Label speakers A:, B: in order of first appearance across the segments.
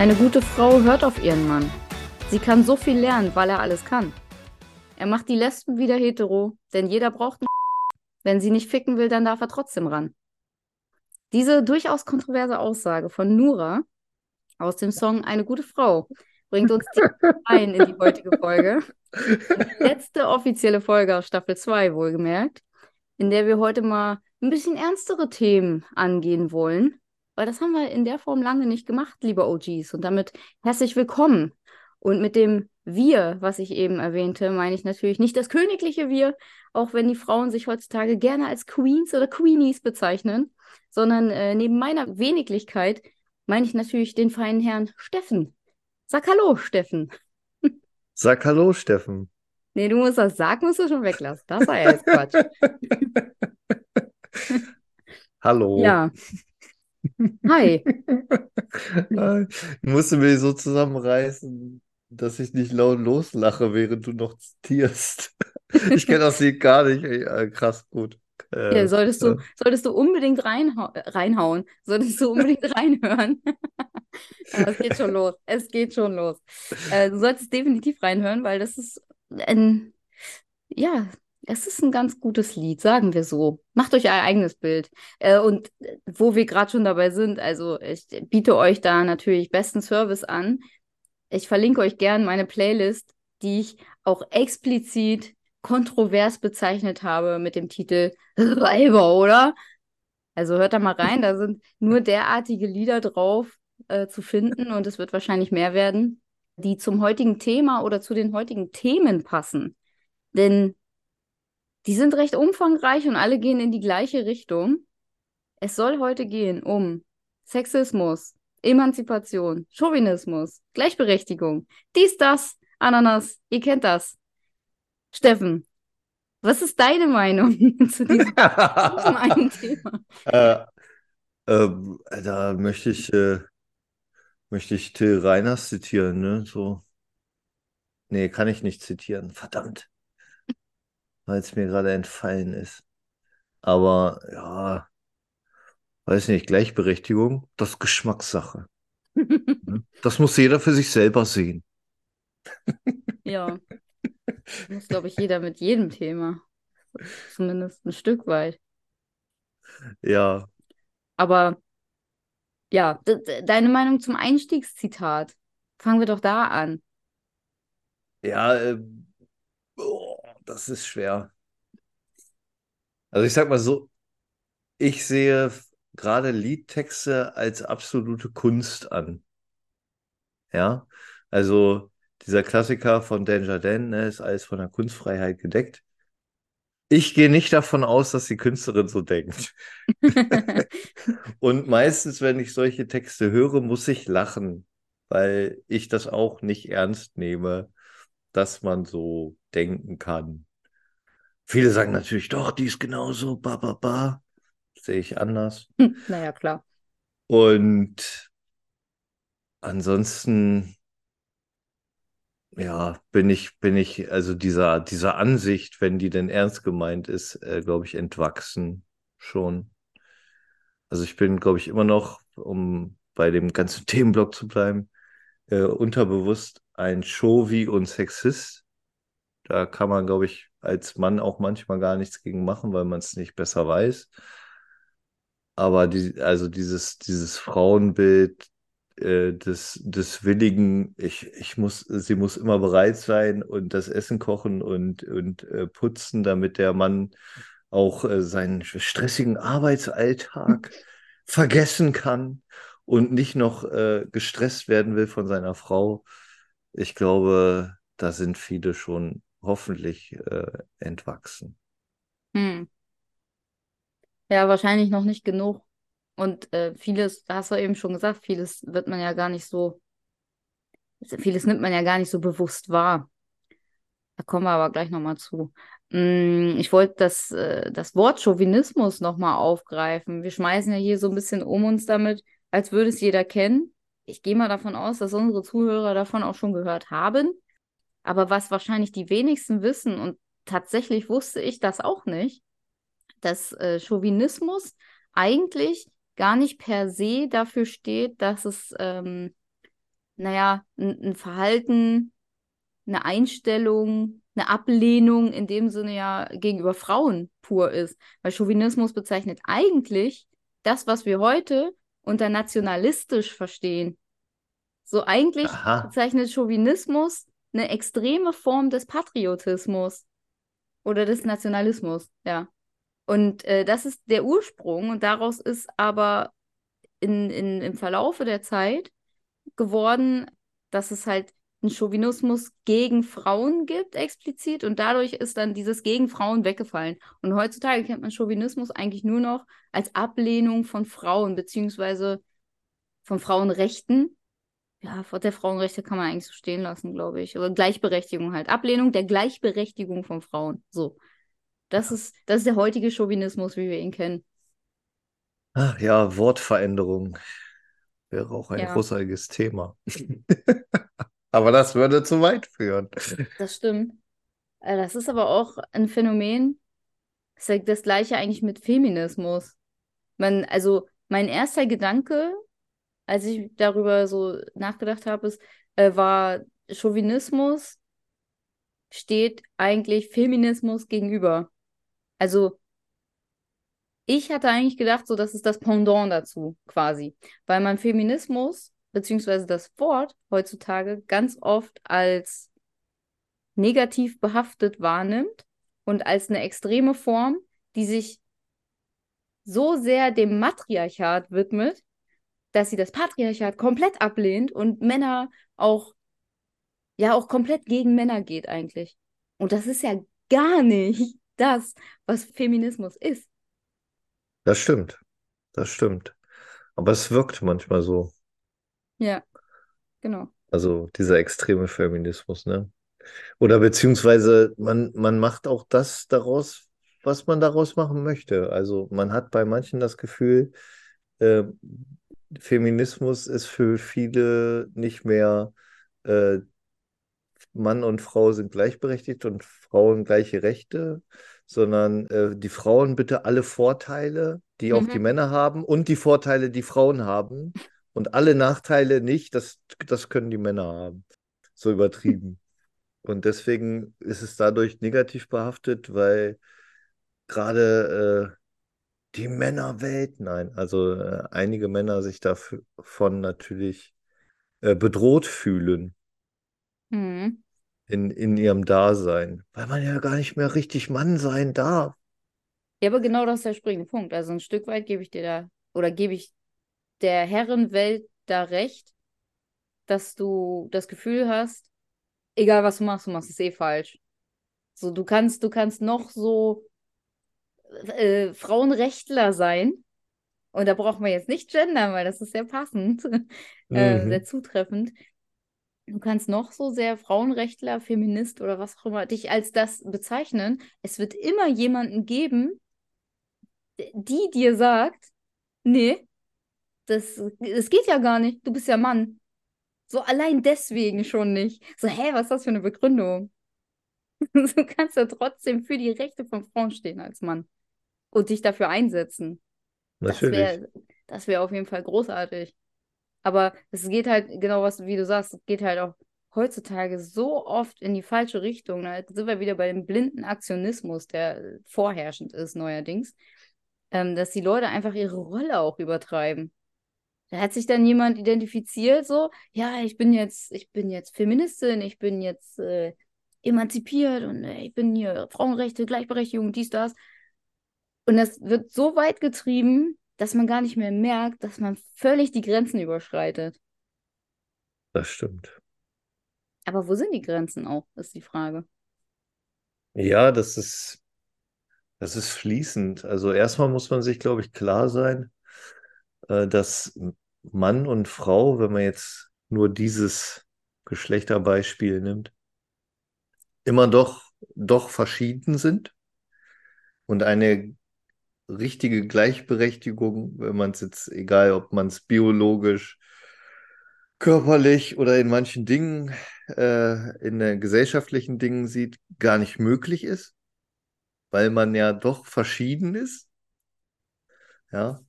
A: Eine gute Frau hört auf ihren Mann. Sie kann so viel lernen, weil er alles kann. Er macht die Lesben wieder hetero, denn jeder braucht einen Wenn sie nicht ficken will, dann darf er trotzdem ran. Diese durchaus kontroverse Aussage von Nura aus dem Song Eine gute Frau bringt uns ein in die heutige Folge. Die letzte offizielle Folge aus Staffel 2, wohlgemerkt, in der wir heute mal ein bisschen ernstere Themen angehen wollen, weil das haben wir in der Form lange nicht gemacht, liebe OGs. Und damit herzlich willkommen. Und mit dem Wir, was ich eben erwähnte, meine ich natürlich nicht das königliche Wir, auch wenn die Frauen sich heutzutage gerne als Queens oder Queenies bezeichnen, sondern äh, neben meiner Weniglichkeit meine ich natürlich den feinen Herrn Steffen. Sag Hallo, Steffen.
B: Sag Hallo, Steffen.
A: Nee, du musst das Sag musst du schon weglassen. Das war ja jetzt Quatsch.
B: Hallo.
A: Ja. Hi.
B: Ich musste mir so zusammenreißen, dass ich nicht laut loslache, während du noch zitierst. Ich kenne das Lied gar nicht. Ey, äh, krass, gut. Äh,
A: Ja, solltest du,
B: äh,
A: solltest du unbedingt reinhau äh, reinhauen. Solltest du unbedingt reinhören. Es geht schon los. Es geht schon los. Äh, du solltest definitiv reinhören, weil das ist ein, ja, es ist ein ganz gutes Lied, sagen wir so. Macht euch euer eigenes Bild. Äh, und äh, wo wir gerade schon dabei sind, also ich biete euch da natürlich besten Service an. Ich verlinke euch gern meine Playlist, die ich auch explizit kontrovers bezeichnet habe mit dem Titel Weiber, oder? Also hört da mal rein, da sind nur derartige Lieder drauf äh, zu finden und es wird wahrscheinlich mehr werden, die zum heutigen Thema oder zu den heutigen Themen passen. Denn die sind recht umfangreich und alle gehen in die gleiche Richtung. Es soll heute gehen um Sexismus, Emanzipation, Chauvinismus, Gleichberechtigung, dies, das, Ananas, ihr kennt das. Steffen, was ist deine Meinung zu diesem, einen Thema?
B: äh, ähm, da möchte ich, äh, möchte ich Till Reiners zitieren, ne? So. Nee, kann ich nicht zitieren. Verdammt. Weil es mir gerade entfallen ist. Aber ja, weiß nicht, Gleichberechtigung, das ist Geschmackssache. ne? Das muss jeder für sich selber sehen.
A: Ja, muss, glaube ich, jeder mit jedem Thema. Zumindest ein Stück weit.
B: Ja,
A: Aber ja, deine Meinung zum Einstiegszitat. Fangen wir doch da an.
B: ja, äh, oh, das ist schwer. Also ich sag mal so, ich sehe gerade Liedtexte als absolute Kunst an. Ja, also dieser Klassiker von Danger Dan, ne, ist alles von der Kunstfreiheit gedeckt. Ich gehe nicht davon aus, dass die Künstlerin so denkt. Und meistens, wenn ich solche Texte höre, muss ich lachen, weil ich das auch nicht ernst nehme, dass man so denken kann. Viele sagen natürlich, doch, die ist genauso, ba, ba, ba. Sehe ich anders.
A: Naja, klar.
B: Und ansonsten, ja, bin ich, bin ich, also dieser, dieser Ansicht, wenn die denn ernst gemeint ist, äh, glaube ich, entwachsen schon. Also ich bin, glaube ich, immer noch, um bei dem ganzen Themenblock zu bleiben, äh, unterbewusst ein Chauvi und Sexist. Da kann man, glaube ich, als Mann auch manchmal gar nichts gegen machen, weil man es nicht besser weiß. Aber die, also dieses, dieses Frauenbild äh, des, des Willigen, ich, ich muss, sie muss immer bereit sein und das Essen kochen und, und äh, putzen, damit der Mann auch äh, seinen stressigen Arbeitsalltag vergessen kann und nicht noch äh, gestresst werden will von seiner Frau. Ich glaube, da sind viele schon hoffentlich äh, entwachsen.
A: Hm. Ja, wahrscheinlich noch nicht genug. Und äh, vieles, da hast du eben schon gesagt, vieles wird man ja gar nicht so, vieles nimmt man ja gar nicht so bewusst wahr. Da kommen wir aber gleich nochmal zu. Mm, Ich wollte das, äh, das Wort Chauvinismus nochmal aufgreifen. Wir schmeißen ja hier so ein bisschen um uns damit, als würde es jeder kennen. Ich gehe mal davon aus, dass unsere Zuhörer davon auch schon gehört haben. Aber was wahrscheinlich die wenigsten wissen, und tatsächlich wusste ich das auch nicht, dass äh, Chauvinismus eigentlich gar nicht per se dafür steht, dass es ähm, naja, ein, ein Verhalten, eine Einstellung, eine Ablehnung in dem Sinne ja gegenüber Frauen pur ist. Weil Chauvinismus bezeichnet eigentlich das, was wir heute unter nationalistisch verstehen. So eigentlich
B: Aha.
A: bezeichnet Chauvinismus eine extreme Form des Patriotismus oder des Nationalismus, ja. Und äh, das ist der Ursprung und daraus ist aber in, in, im Verlaufe der Zeit geworden, dass es halt einen Chauvinismus gegen Frauen gibt, explizit, und dadurch ist dann dieses gegen Frauen weggefallen. Und heutzutage kennt man Chauvinismus eigentlich nur noch als Ablehnung von Frauen, beziehungsweise von Frauenrechten. Ja, der Frauenrechte kann man eigentlich so stehen lassen, glaube ich. Oder Gleichberechtigung halt. Ablehnung der Gleichberechtigung von Frauen. So. Das ist, das ist der heutige Chauvinismus, wie wir ihn kennen.
B: Ach ja, Wortveränderung wäre auch ein
A: Ja.
B: großartiges Thema. Aber das würde zu weit führen.
A: Das stimmt. Äh, Das ist aber auch ein Phänomen. Das ist das gleiche eigentlich mit Feminismus. Man, also mein erster Gedanke, als ich darüber so nachgedacht habe, ist, äh, war Chauvinismus steht eigentlich Feminismus gegenüber. Also ich hatte eigentlich gedacht, so das ist das Pendant dazu quasi, weil man Feminismus beziehungsweise das Wort heutzutage ganz oft als negativ behaftet wahrnimmt und als eine extreme Form, die sich so sehr dem Matriarchat widmet, dass sie das Patriarchat komplett ablehnt und Männer auch, ja, auch komplett gegen Männer geht eigentlich. Und das ist ja gar nicht das, was Feminismus ist.
B: Das stimmt. Das stimmt. Aber es wirkt manchmal so.
A: Ja, genau.
B: Also dieser extreme Feminismus, ne? Oder beziehungsweise man, man macht auch das daraus, was man daraus machen möchte. Also man hat bei manchen das Gefühl, äh, Feminismus ist für viele nicht mehr äh, Mann und Frau sind gleichberechtigt und Frauen gleiche Rechte, sondern äh, die Frauen bitte alle Vorteile, die auch
A: Mhm.
B: die Männer haben und die Vorteile, die Frauen haben und alle Nachteile nicht, das, das können die Männer haben. So übertrieben. Und deswegen ist es dadurch negativ behaftet, weil gerade äh, die Männerwelt, nein, also äh, einige Männer sich davon natürlich äh, bedroht fühlen
A: Mhm.
B: in, in ihrem Dasein, weil man ja gar nicht mehr richtig Mann sein darf.
A: Ja, aber genau das ist der springende Punkt. Also ein Stück weit gebe ich dir da, oder gebe ich der Herrenwelt da recht, dass du das Gefühl hast, egal was du machst, du machst es eh falsch. So, du kannst, du kannst noch so äh, Frauenrechtler sein. Und da braucht man jetzt nicht gendern, weil das ist sehr passend, äh,
B: Mhm.
A: sehr zutreffend. Du kannst noch so sehr Frauenrechtler, Feminist oder was auch immer dich als das bezeichnen. Es wird immer jemanden geben, die dir sagt, nee, das, das geht ja gar nicht, du bist ja Mann. So allein deswegen schon nicht. So, hä, was ist das für eine Begründung? Du kannst ja trotzdem für die Rechte von Frauen stehen als Mann und dich dafür einsetzen. Das
B: Natürlich.
A: wäre, das wäre auf jeden Fall großartig. Aber es geht halt, genau was, wie du sagst, es geht halt auch heutzutage so oft in die falsche Richtung. Da sind wir wieder bei dem blinden Aktionismus, der vorherrschend ist neuerdings, ähm, dass die Leute einfach ihre Rolle auch übertreiben. Da hat sich dann jemand identifiziert, so, ja, ich bin jetzt, ich bin jetzt Feministin, ich bin jetzt äh, emanzipiert und äh, ich bin hier Frauenrechte, Gleichberechtigung, dies, das. Und das wird so weit getrieben, dass man gar nicht mehr merkt, dass man völlig die Grenzen überschreitet.
B: Das stimmt.
A: Aber wo sind die Grenzen auch, ist die Frage.
B: Ja, das ist, das ist fließend. Also erstmal muss man sich, glaube ich, klar sein, dass Mann und Frau, wenn man jetzt nur dieses Geschlechterbeispiel nimmt, immer doch, doch verschieden sind und eine richtige Gleichberechtigung, wenn man es jetzt, egal ob man es biologisch, körperlich oder in manchen Dingen, äh, in den gesellschaftlichen Dingen sieht, gar nicht möglich ist, weil man ja doch verschieden ist. Ja.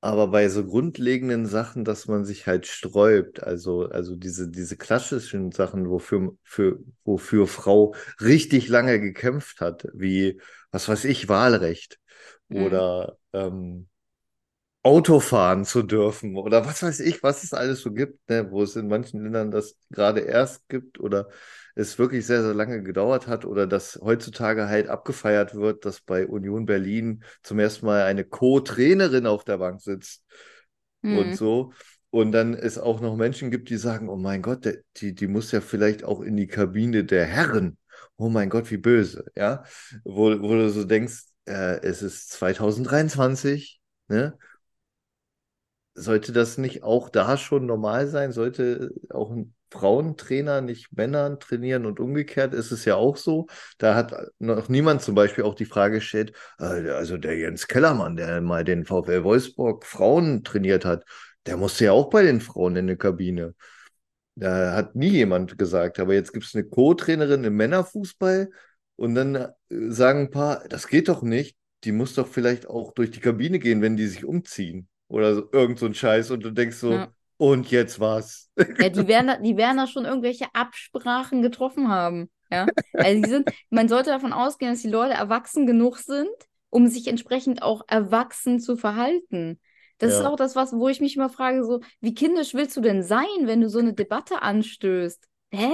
B: Aber bei so grundlegenden Sachen, dass man sich halt sträubt, also, also diese, diese klassischen Sachen, wofür, für, wofür Frau richtig lange gekämpft hat, wie, was weiß ich, Wahlrecht
A: Mhm.
B: oder ähm, Auto fahren zu dürfen oder was weiß ich, was es alles so gibt, ne, wo es in manchen Ländern das gerade erst gibt oder es wirklich sehr, sehr lange gedauert hat oder dass heutzutage halt abgefeiert wird, dass bei Union Berlin zum ersten Mal eine Co-Trainerin auf der Bank sitzt und
A: Mhm.
B: so. Und dann es auch noch Menschen gibt, die sagen, oh mein Gott, der, die, die muss ja vielleicht auch in die Kabine der Herren. Oh mein Gott, wie böse, ja. Wo, wo du so denkst, äh, es ist 2023, ne? Sollte das nicht auch da schon normal sein? Sollte auch ein Frauentrainer nicht Männern trainieren und umgekehrt ist es ja auch so. Da hat noch niemand zum Beispiel auch die Frage gestellt, äh, also der Jens Kellermann, der mal den VfL Wolfsburg Frauen trainiert hat, der musste ja auch bei den Frauen in der Kabine. Da hat nie jemand gesagt. Aber jetzt gibt es eine Co-Trainerin im Männerfußball und dann äh, sagen ein paar, das geht doch nicht. Die muss doch vielleicht auch durch die Kabine gehen, wenn die sich umziehen. Oder so, irgend so ein Scheiß. Und du denkst so,
A: Ja.
B: und jetzt was?
A: Ja, die werden da, die werden da schon irgendwelche Absprachen getroffen haben. Ja. Also die sind, man sollte davon ausgehen, dass die Leute erwachsen genug sind, um sich entsprechend auch erwachsen zu verhalten. Das ist
B: Ja,
A: auch das, was, wo ich mich immer frage, so, wie kindisch willst du denn sein, wenn du so eine Debatte anstößt? Hä?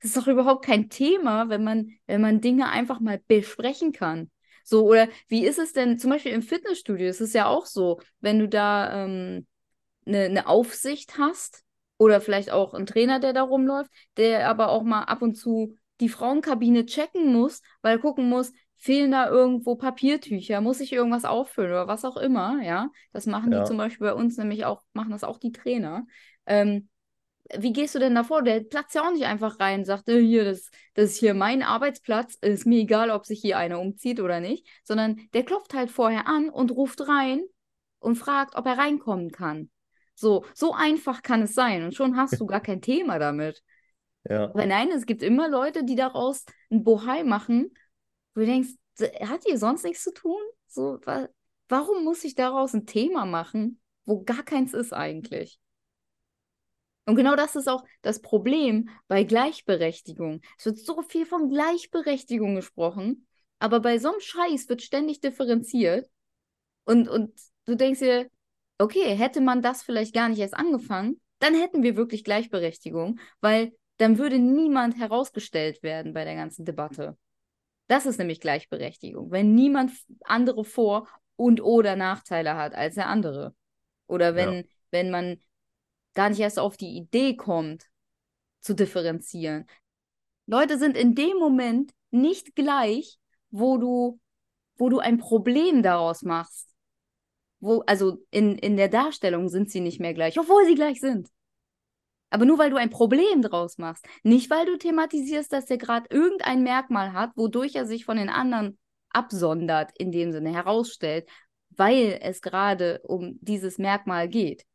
A: Das ist doch überhaupt kein Thema, wenn man, wenn man Dinge einfach mal besprechen kann. So, oder wie ist es denn, zum Beispiel im Fitnessstudio, ist es ja auch so, wenn du da ähm, eine, eine Aufsicht hast oder vielleicht auch ein Trainer, der da rumläuft, der aber auch mal ab und zu die Frauenkabine checken muss, weil er gucken muss, fehlen da irgendwo Papiertücher, muss ich irgendwas auffüllen oder was auch immer, ja. Das machen die
B: ja,
A: zum Beispiel bei uns nämlich auch, machen das auch die Trainer. Ähm, wie gehst du denn davor? Der platzt ja auch nicht einfach rein, sagt, äh, hier, das, das ist hier mein Arbeitsplatz, ist mir egal, ob sich hier einer umzieht oder nicht, sondern der klopft halt vorher an und ruft rein und fragt, ob er reinkommen kann. So, so einfach kann es sein und schon hast du gar kein Thema damit.
B: ja,
A: Aber nein, es gibt immer Leute, die daraus ein Bohai machen, wo du denkst, hat ihr sonst nichts zu tun? So, wa warum muss ich daraus ein Thema machen, wo gar keins ist eigentlich? Und genau das ist auch das Problem bei Gleichberechtigung. Es wird so viel von Gleichberechtigung gesprochen, aber bei so einem Scheiß wird ständig differenziert. Und, und du denkst dir, okay, hätte man das vielleicht gar nicht erst angefangen, dann hätten wir wirklich Gleichberechtigung, weil dann würde niemand herausgestellt werden bei der ganzen Debatte. Das ist nämlich Gleichberechtigung, wenn niemand andere Vor- und oder Nachteile hat als der andere. Oder
B: ja,
A: wenn, wenn man gar nicht erst auf die Idee kommt, zu differenzieren. Leute sind in dem Moment nicht gleich, wo du, wo du ein Problem daraus machst. Wo, also in, in der Darstellung sind sie nicht mehr gleich, obwohl sie gleich sind. Aber nur weil du ein Problem draus machst. Nicht, weil du thematisierst, dass er gerade irgendein Merkmal hat, wodurch er sich von den anderen absondert, in dem Sinne herausstellt, weil es gerade um dieses Merkmal geht.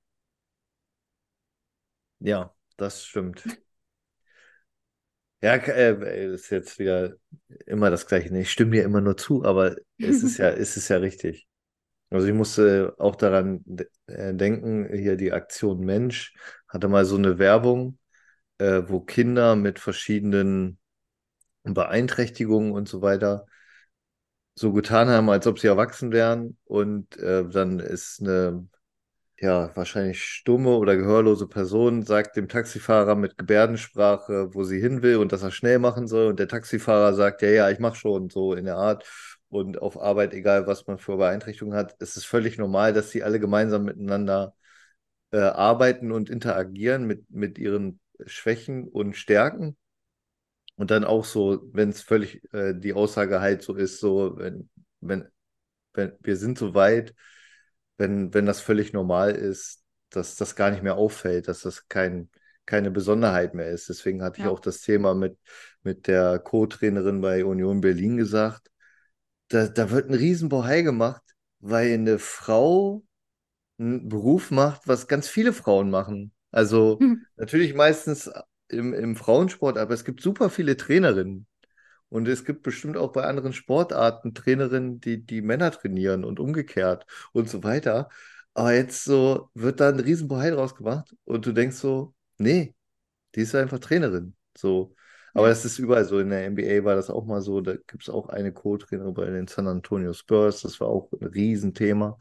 B: Ja, das stimmt. Ja, äh, ist jetzt wieder immer das Gleiche. Ich stimme dir immer nur zu, aber es ist ja, es ist ja richtig. Also ich musste auch daran de- äh, denken, hier die Aktion Mensch hatte mal so eine Werbung, äh, wo Kinder mit verschiedenen Beeinträchtigungen und so weiter so getan haben, als ob sie erwachsen wären. Und äh, dann ist eine, ja, wahrscheinlich stumme oder gehörlose Person, sagt dem Taxifahrer mit Gebärdensprache, wo sie hin will und dass er schnell machen soll. Und der Taxifahrer sagt, ja, ja, ich mache schon so in der Art. Und auf Arbeit, egal was man für Beeinträchtigungen hat, ist es völlig normal, dass sie alle gemeinsam miteinander äh, arbeiten und interagieren mit, mit ihren Schwächen und Stärken. Und dann auch so, wenn es völlig äh, die Aussage halt so ist, so, wenn, wenn, wenn wir sind so weit, wenn, wenn das völlig normal ist, dass das gar nicht mehr auffällt, dass das kein, keine Besonderheit mehr ist. Deswegen hatte ich
A: Ja.
B: auch das Thema mit, mit der Co-Trainerin bei Union Berlin gesagt. Da, da wird ein Riesenbohai gemacht, weil eine Frau einen Beruf macht, was ganz viele Frauen machen. Also natürlich meistens im, im Frauensport, aber es gibt super viele Trainerinnen. Und es gibt bestimmt auch bei anderen Sportarten Trainerinnen, die, die Männer trainieren und umgekehrt und so weiter. Aber jetzt so wird da ein Riesenbohai draus gemacht und du denkst so, nee, die ist einfach Trainerin. So. Aber das ist überall so. In der NBA war das auch mal so. Da gibt es auch eine Co-Trainerin bei den San Antonio Spurs. Das war auch ein Riesenthema.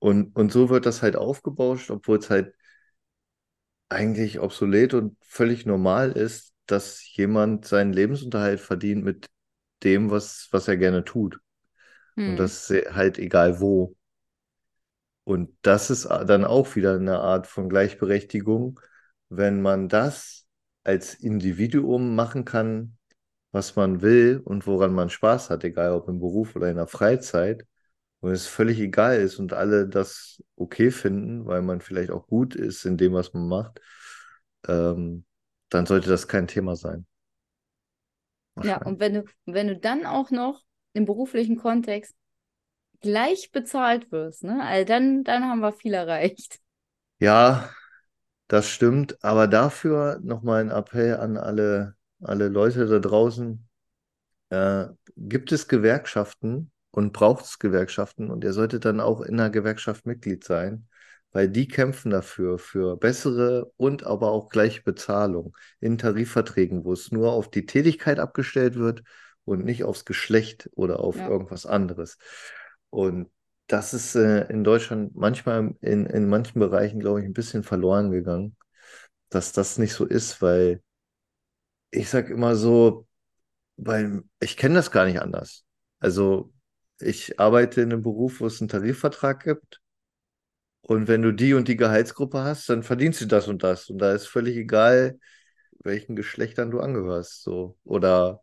B: Und, und so wird das halt aufgebauscht, obwohl es halt eigentlich obsolet und völlig normal ist, dass jemand seinen Lebensunterhalt verdient mit dem, was, was er gerne tut. Und
A: Hm.
B: das ist halt egal wo. Und das ist dann auch wieder eine Art von Gleichberechtigung, wenn man das als Individuum machen kann, was man will und woran man Spaß hat, egal ob im Beruf oder in der Freizeit, und es völlig egal ist und alle das okay finden, weil man vielleicht auch gut ist in dem, was man macht, ähm, dann sollte das kein Thema sein.
A: Ja, und wenn du, wenn du dann auch noch im beruflichen Kontext gleich bezahlt wirst, ne? Also dann, dann haben wir viel erreicht.
B: Ja, das stimmt, aber dafür nochmal ein Appell an alle, alle Leute da draußen. Äh, gibt es Gewerkschaften und braucht es Gewerkschaften und ihr solltet dann auch in einer Gewerkschaft Mitglied sein, weil die kämpfen dafür, für bessere und aber auch gleiche Bezahlung in Tarifverträgen, wo es nur auf die Tätigkeit abgestellt wird und nicht aufs Geschlecht oder auf
A: Ja.
B: irgendwas anderes. Und das ist äh, in Deutschland manchmal in, in manchen Bereichen, glaube ich, ein bisschen verloren gegangen, dass das nicht so ist, weil ich sage immer so, weil ich kenne das gar nicht anders. Also ich arbeite in einem Beruf, wo es einen Tarifvertrag gibt. Und wenn du die und die Gehaltsgruppe hast, dann verdienst du das und das. Und da ist völlig egal, welchen Geschlechtern du angehörst, so. Oder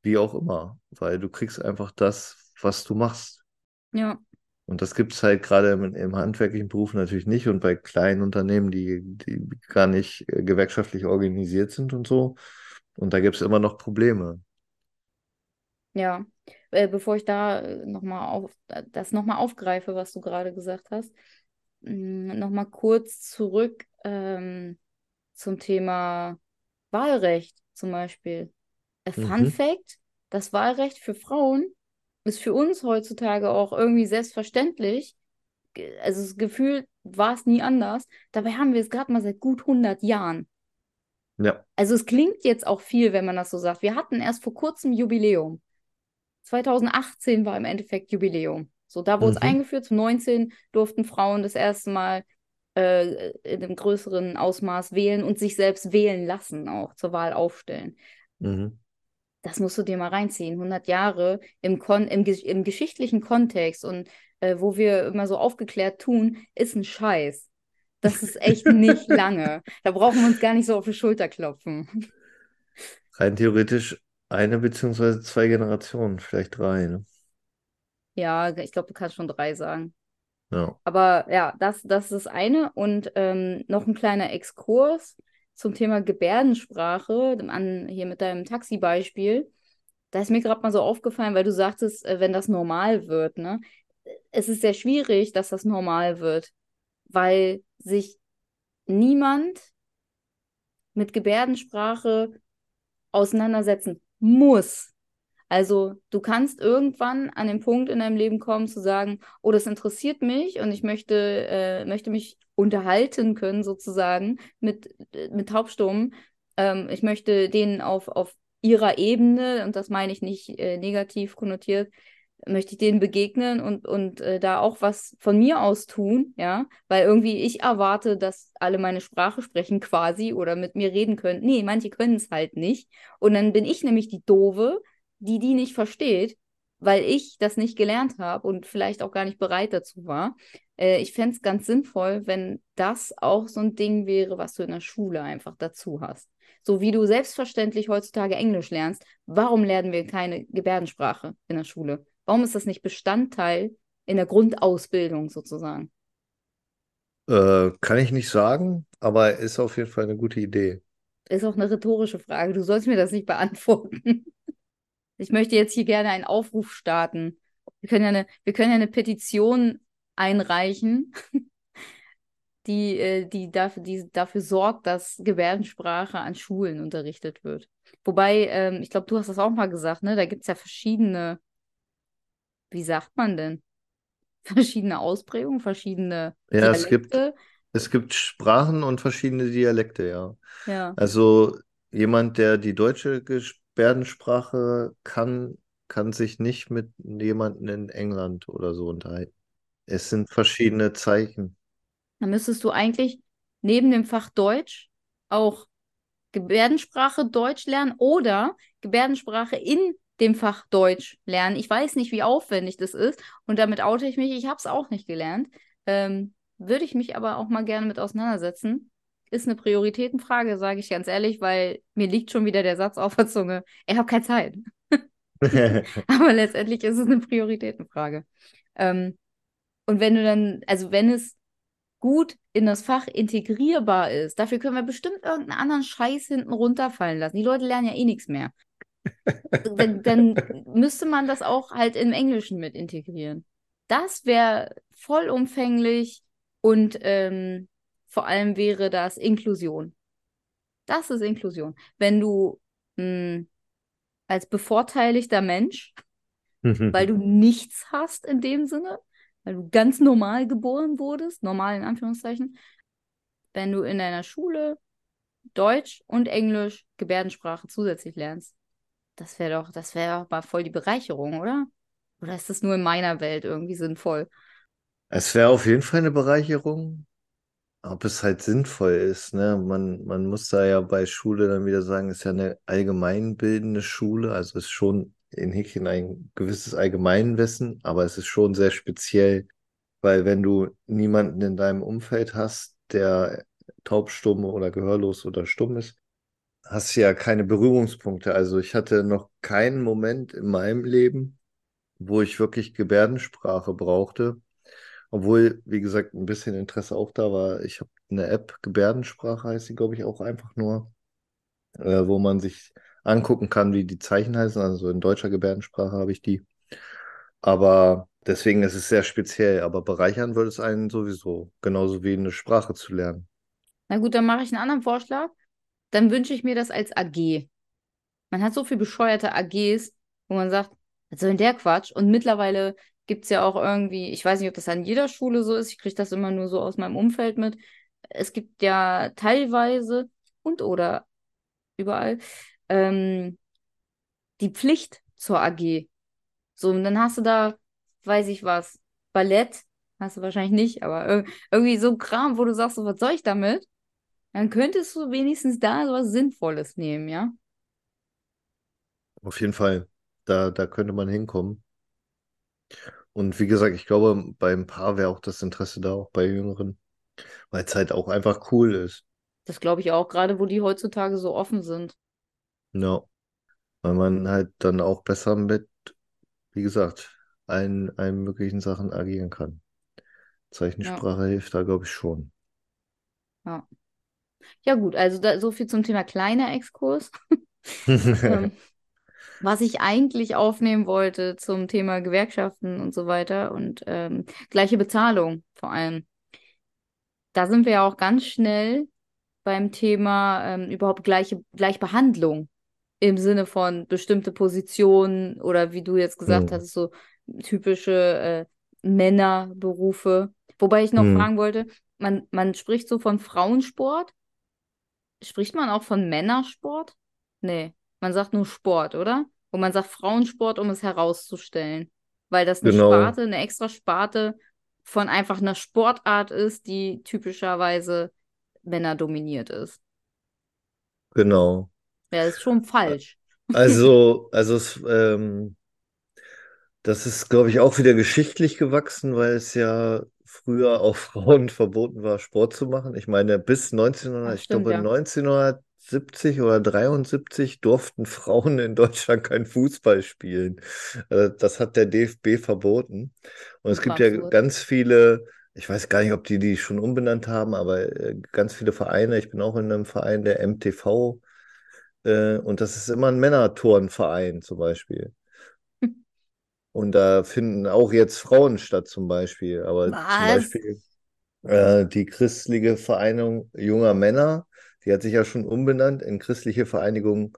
B: wie auch immer. Weil du kriegst einfach das, was du machst.
A: Ja.
B: Und das gibt es halt gerade im, im handwerklichen Beruf natürlich nicht und bei kleinen Unternehmen, die, die gar nicht äh, gewerkschaftlich organisiert sind und so. Und da gibt es immer noch Probleme.
A: Ja, äh, bevor ich da nochmal auf, das nochmal aufgreife, was du gerade gesagt hast, nochmal kurz zurück ähm, zum Thema Wahlrecht zum Beispiel. Äh, Fun
B: Mhm.
A: Fact, das Wahlrecht für Frauen ist für uns heutzutage auch irgendwie selbstverständlich. Also das Gefühl war es nie anders. Dabei haben wir es gerade mal seit gut 100 Jahren.
B: Ja.
A: Also es klingt jetzt auch viel, wenn man das so sagt. Wir hatten erst vor kurzem Jubiläum. 2018 war im Endeffekt Jubiläum. So, da wurde es
B: Mhm.
A: eingeführt. Zum 19 durften Frauen das erste Mal äh, in einem größeren Ausmaß wählen und sich selbst wählen lassen, auch zur Wahl aufstellen.
B: Mhm.
A: Das musst du dir mal reinziehen. 100 Jahre im, Kon im, im geschichtlichen Kontext und äh, wo wir immer so aufgeklärt tun, ist ein Scheiß. Das ist echt nicht lange. Da brauchen wir uns gar nicht so auf die Schulter klopfen.
B: Rein theoretisch eine beziehungsweise zwei Generationen, vielleicht drei, ne?
A: Ja, ich glaube, du kannst schon drei sagen.
B: Ja.
A: Aber ja, das, das ist das eine. Und ähm, noch ein kleiner Exkurs zum Thema Gebärdensprache, an, hier mit deinem Taxi-Beispiel. Da ist mir gerade mal so aufgefallen, weil du sagtest, äh, wenn das normal wird, ne? Es ist sehr schwierig, dass das normal wird, weil sich niemand mit Gebärdensprache auseinandersetzen muss. Also du kannst irgendwann an den Punkt in deinem Leben kommen zu sagen, oh, das interessiert mich und ich möchte, äh, möchte mich unterhalten können sozusagen mit, mit Taubstummen. Ähm, ich möchte denen auf, auf ihrer Ebene, und das meine ich nicht äh, negativ konnotiert, möchte ich denen begegnen und, und äh, da auch was von mir aus tun, ja, weil irgendwie ich erwarte, dass alle meine Sprache sprechen quasi oder mit mir reden können. Nee, manche können es halt nicht. Und dann bin ich nämlich die Doofe, die die nicht versteht, weil ich das nicht gelernt habe und vielleicht auch gar nicht bereit dazu war. Äh, ich fände es ganz sinnvoll, wenn das auch so ein Ding wäre, was du in der Schule einfach dazu hast. So wie du selbstverständlich heutzutage Englisch lernst, warum lernen wir keine Gebärdensprache in der Schule? Warum ist das nicht Bestandteil in der Grundausbildung sozusagen?
B: Äh, kann ich nicht sagen, aber ist auf jeden Fall eine gute Idee.
A: Ist auch eine rhetorische Frage. Du sollst mir das nicht beantworten. Ich möchte jetzt hier gerne einen Aufruf starten. Wir können ja eine, wir können ja eine Petition einreichen, die, äh, die, dafür, die dafür sorgt, dass Gebärdensprache an Schulen unterrichtet wird. Wobei, ähm, ich glaube, du hast das auch mal gesagt, ne? Da gibt es ja verschiedene, wie sagt man denn? verschiedene Ausprägungen, verschiedene
B: Ja, es gibt,
A: Dialekte.
B: es gibt Sprachen und verschiedene Dialekte, ja.
A: Ja.
B: Also jemand, der die deutsche Gebärdensprache kann, kann sich nicht mit jemandem in England oder so unterhalten. Es sind verschiedene Zeichen.
A: Dann müsstest du eigentlich neben dem Fach Deutsch auch Gebärdensprache Deutsch lernen oder Gebärdensprache in dem Fach Deutsch lernen. Ich weiß nicht, wie aufwendig das ist und damit oute ich mich. Ich habe es auch nicht gelernt. Ähm, würde ich mich aber auch mal gerne mit auseinandersetzen. Ist eine Prioritätenfrage, sage ich ganz ehrlich, weil mir liegt schon wieder der Satz auf der Zunge. Ich habe keine Zeit. aber letztendlich ist es eine Prioritätenfrage. Ähm, und wenn du dann, also wenn es gut in das Fach integrierbar ist, dafür können wir bestimmt irgendeinen anderen Scheiß hinten runterfallen lassen. Die Leute lernen ja eh nichts mehr. dann, dann müsste man das auch halt im Englischen mit integrieren. Das wäre vollumfänglich und ähm, vor allem wäre das Inklusion. Das ist Inklusion. Wenn du mh, als bevorteiligter Mensch, weil du nichts hast in dem Sinne, weil du ganz normal geboren wurdest, normal in Anführungszeichen, wenn du in deiner Schule Deutsch und Englisch Gebärdensprache zusätzlich lernst, das wäre doch, das wäre doch mal voll die Bereicherung, oder? Oder ist das nur in meiner Welt irgendwie sinnvoll?
B: Es wäre auf jeden Fall eine Bereicherung, ob es halt sinnvoll ist. Ne? Man, man muss da ja bei Schule dann wieder sagen, ist ja eine allgemeinbildende Schule, also ist schon in Häkchen ein gewisses Allgemeinwissen, aber es ist schon sehr speziell, weil wenn du niemanden in deinem Umfeld hast, der taubstumm oder gehörlos oder stumm ist, hast du ja keine Berührungspunkte. Also ich hatte noch keinen Moment in meinem Leben, wo ich wirklich Gebärdensprache brauchte. Obwohl, wie gesagt, ein bisschen Interesse auch da war. Ich habe eine App, Gebärdensprache heißt sie, glaube ich, auch einfach nur, äh, wo man sich angucken kann, wie die Zeichen heißen. Also in deutscher Gebärdensprache habe ich die. Aber deswegen ist es sehr speziell. Aber bereichern würde es einen sowieso, genauso wie eine Sprache zu lernen.
A: Na gut, dann mache ich einen anderen Vorschlag. Dann wünsche ich mir das als AG. Man hat so viel bescheuerte AGs, wo man sagt, was soll denn der Quatsch? Und mittlerweile gibt es ja auch irgendwie, ich weiß nicht, ob das an jeder Schule so ist, ich kriege das immer nur so aus meinem Umfeld mit. Es gibt ja teilweise und oder überall ähm, die Pflicht zur AG. So, und dann hast du da, weiß ich was, Ballett, hast du wahrscheinlich nicht, aber ir irgendwie so Kram, wo du sagst, so, was soll ich damit? Dann könntest du wenigstens da so was Sinnvolles nehmen, ja?
B: Auf jeden Fall, da, da könnte man hinkommen. Und wie gesagt, ich glaube, bei ein paar wäre auch das Interesse da, auch bei Jüngeren, weil es halt auch einfach cool ist.
A: Das glaube ich auch, gerade wo die heutzutage so offen sind.
B: Ja, weil man halt dann auch besser mit, wie gesagt, allen, allen möglichen Sachen agieren kann.
A: Ja.
B: Zeichensprache hilft da, glaube ich, schon.
A: Ja. Ja, gut, also da, so viel zum Thema kleiner Exkurs. ähm, was ich eigentlich aufnehmen wollte zum Thema Gewerkschaften und so weiter und ähm, gleiche Bezahlung vor allem. Da sind wir ja auch ganz schnell beim Thema ähm, überhaupt gleiche Gleichbehandlung im Sinne von bestimmte Positionen oder wie du jetzt gesagt
B: Hm.
A: hast, so typische äh, Männerberufe. Wobei ich noch
B: Hm.
A: fragen wollte, man, man spricht so von Frauensport. Spricht man auch von Männersport? Nee, man sagt nur Sport, oder? Und man sagt Frauensport, um es herauszustellen. Weil das eine
B: Genau,
A: Sparte, eine extra Sparte von einfach einer Sportart ist, die typischerweise männerdominiert ist.
B: genau.
A: Ja, das ist schon falsch.
B: Also, also es, ähm, das ist, glaube ich, auch wieder geschichtlich gewachsen, weil es ja früher auch Frauen verboten war, Sport zu machen. Ich meine, bis 1900,
A: Ach,
B: ich
A: stimmt,
B: glaube
A: ja.
B: 1970 oder 73 durften Frauen in Deutschland kein Fußball spielen. Äh, Das hat der DFB verboten. Und es gibt ja ganz viele, ich weiß gar nicht, ob die die schon umbenannt haben, aber äh, ganz viele Vereine. Ich bin auch in einem Verein, der MTV, äh, und das ist immer ein Männerturnverein zum Beispiel. Und da finden auch jetzt Frauen statt zum Beispiel. Aber zum
A: Was?
B: Beispiel äh, die christliche Vereinigung junger Männer, die hat sich ja schon umbenannt in christliche Vereinigung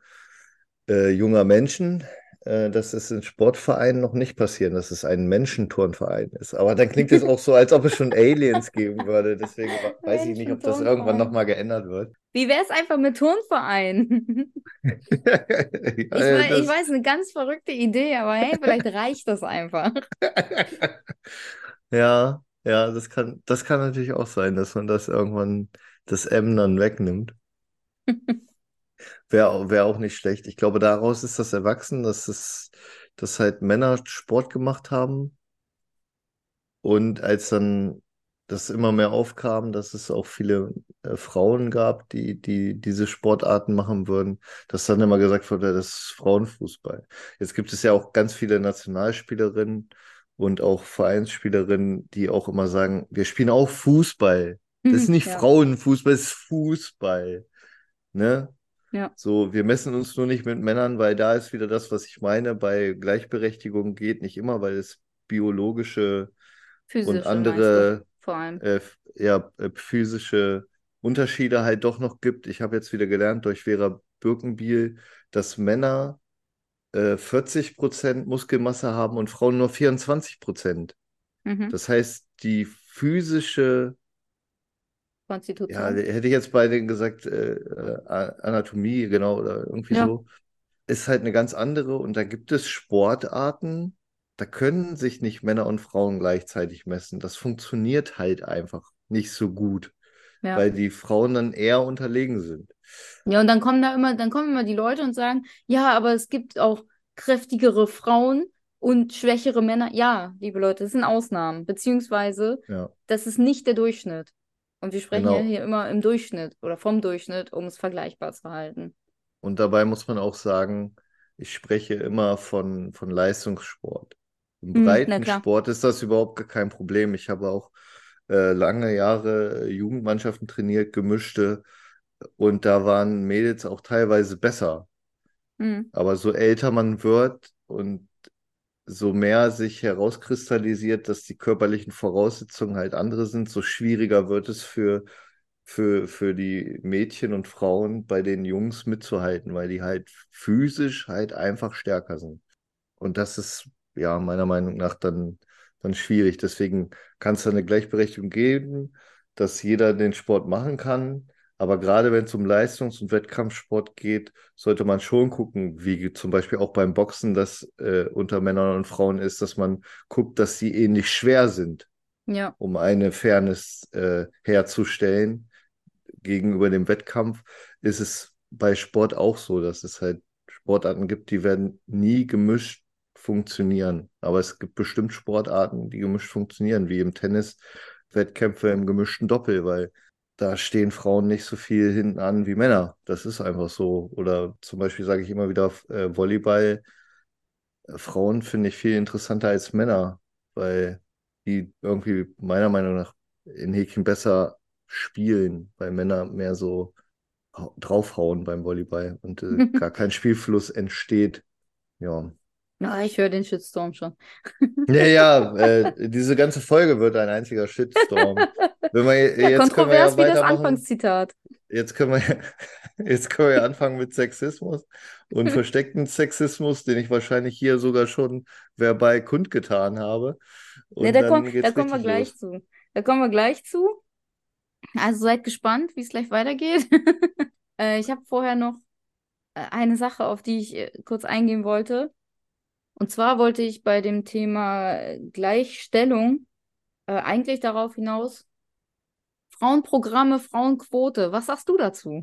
B: äh, junger Menschen. äh, dass es in Sportvereinen noch nicht passieren, dass es ein Menschenturnverein ist. Aber dann klingt es auch so, als ob es schon Aliens geben würde. Deswegen weiß ich nicht, ob das irgendwann nochmal geändert wird.
A: Wie wäre es einfach mit Turnverein? ich, weiß, ich weiß, eine ganz verrückte Idee, aber hey, vielleicht reicht das einfach.
B: ja, ja, das kann, das kann natürlich auch sein, dass man das irgendwann das M dann wegnimmt. Wäre wär auch nicht schlecht. Ich glaube, daraus ist das erwachsen, dass es, dass halt Männer Sport gemacht haben. Und als dann das immer mehr aufkam, dass es auch viele äh, Frauen gab, die, die diese Sportarten machen würden, dass dann immer gesagt wurde, das ist Frauenfußball. Jetzt gibt es ja auch ganz viele Nationalspielerinnen und auch Vereinsspielerinnen, die auch immer sagen, wir spielen auch Fußball. Das ist nicht ja. Frauenfußball, das ist Fußball. Ne?
A: Ja.
B: So, wir messen uns nur nicht mit Männern, weil da ist wieder das, was ich meine. Bei Gleichberechtigung geht nicht immer, weil es biologische Physische, und andere
A: vor allem.
B: Äh, ja, äh, physische Unterschiede halt doch noch gibt. Ich habe jetzt wieder gelernt durch Vera Birkenbiel, dass Männer äh, 40% Muskelmasse haben und Frauen nur 24% Mhm. Das heißt, die physische
A: Konstitution.
B: Ja, hätte ich jetzt bei denen gesagt, äh, äh, Anatomie, genau, oder irgendwie ja. so, ist halt eine ganz andere. Und da gibt es Sportarten, da können sich nicht Männer und Frauen gleichzeitig messen. Das funktioniert halt einfach nicht so gut, ja. weil die Frauen dann eher unterlegen sind.
A: Ja, und dann kommen da immer, dann kommen immer die Leute und sagen, ja, aber es gibt auch kräftigere Frauen und schwächere Männer. Ja, liebe Leute, das sind Ausnahmen, beziehungsweise
B: ja.
A: das ist nicht der Durchschnitt. Und wir sprechen genau. ja hier immer im Durchschnitt oder vom Durchschnitt, um es vergleichbar zu halten.
B: Und dabei muss man auch sagen, ich spreche immer von, von Leistungssport. Im hm, Breitensport ist das überhaupt kein Problem. Ich habe auch äh, lange Jahre Jugendmannschaften trainiert, gemischte, und da waren Mädels auch teilweise besser.
A: Mhm.
B: Aber so älter man wird und so mehr sich herauskristallisiert, dass die körperlichen Voraussetzungen halt andere sind, so schwieriger wird es für, für, für die Mädchen und Frauen bei den Jungs mitzuhalten, weil die halt physisch halt einfach stärker sind. Und das ist ja, meiner Meinung nach dann, dann schwierig. Deswegen kann es da eine Gleichberechtigung geben, dass jeder den Sport machen kann. Aber gerade wenn es um Leistungs- und Wettkampfsport geht, sollte man schon gucken, wie zum Beispiel auch beim Boxen das äh, unter Männern und Frauen ist, dass man guckt, dass sie ähnlich schwer sind,
A: ja.
B: um eine Fairness äh, herzustellen. Gegenüber dem Wettkampf ist es bei Sport auch so, dass es halt Sportarten gibt, die werden nie gemischt funktionieren. Aber es gibt bestimmt Sportarten, die gemischt funktionieren, wie im Tennis Wettkämpfe im gemischten Doppel, weil da stehen Frauen nicht so viel hinten an wie Männer. Das ist einfach so. Oder zum Beispiel sage ich immer wieder äh, Volleyball. Äh, Frauen finde ich viel interessanter als Männer, weil die irgendwie meiner Meinung nach in Häkchen besser spielen, weil Männer mehr so draufhauen beim Volleyball und äh, gar kein Spielfluss entsteht. Ja.
A: Ja, ich höre den Shitstorm schon.
B: Ja, ja, äh, diese ganze Folge wird ein einziger Shitstorm. Wenn wir, ja, jetzt
A: kontrovers können wir ja wie das Anfangszitat.
B: Jetzt können, wir, jetzt können wir anfangen mit Sexismus und versteckten Sexismus, den ich wahrscheinlich hier sogar schon verbal kundgetan habe.
A: Und ja, da, komm, da kommen wir gleich los. zu. Da kommen wir gleich zu. Also seid gespannt, wie es gleich weitergeht. äh, ich habe vorher noch äh, eine Sache, auf die ich äh, kurz eingehen wollte. Und zwar wollte ich bei dem Thema Gleichstellung äh, eigentlich darauf hinaus, Frauenprogramme, Frauenquote, was sagst du dazu?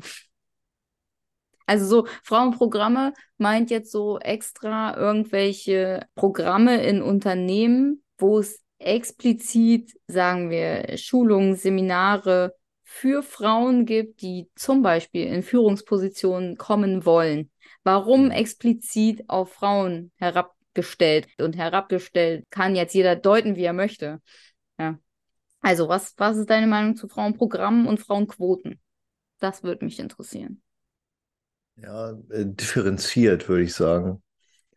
A: Also so Frauenprogramme meint jetzt so extra irgendwelche Programme in Unternehmen, wo es explizit, sagen wir, Schulungen, Seminare für Frauen gibt, die zum Beispiel in Führungspositionen kommen wollen. Warum mhm. explizit auf Frauen herab gestellt und herabgestellt kann jetzt jeder deuten, wie er möchte. Ja. Also, was, was ist deine Meinung zu Frauenprogrammen und Frauenquoten? Das würde mich interessieren.
B: Ja, äh, differenziert, würde ich sagen.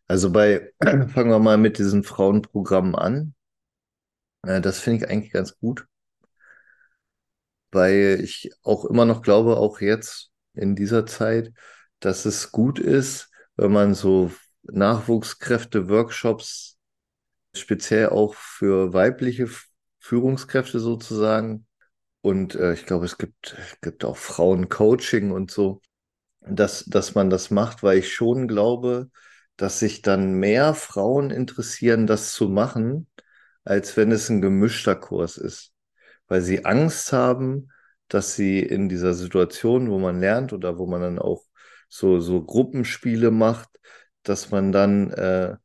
B: Also bei, fangen wir mal mit diesen Frauenprogrammen an. Äh, das finde ich eigentlich ganz gut, weil ich auch immer noch glaube, auch jetzt in dieser Zeit, dass es gut ist, wenn man so Nachwuchskräfte-Workshops, speziell auch für weibliche Führungskräfte sozusagen. Und äh, ich glaube, es gibt, gibt auch Frauencoaching und so, dass, dass man das macht, weil ich schon glaube, dass sich dann mehr Frauen interessieren, das zu machen, als wenn es ein gemischter Kurs ist. Weil sie Angst haben, dass sie in dieser Situation, wo man lernt oder wo man dann auch so, so Gruppenspiele macht, dass man dann äh,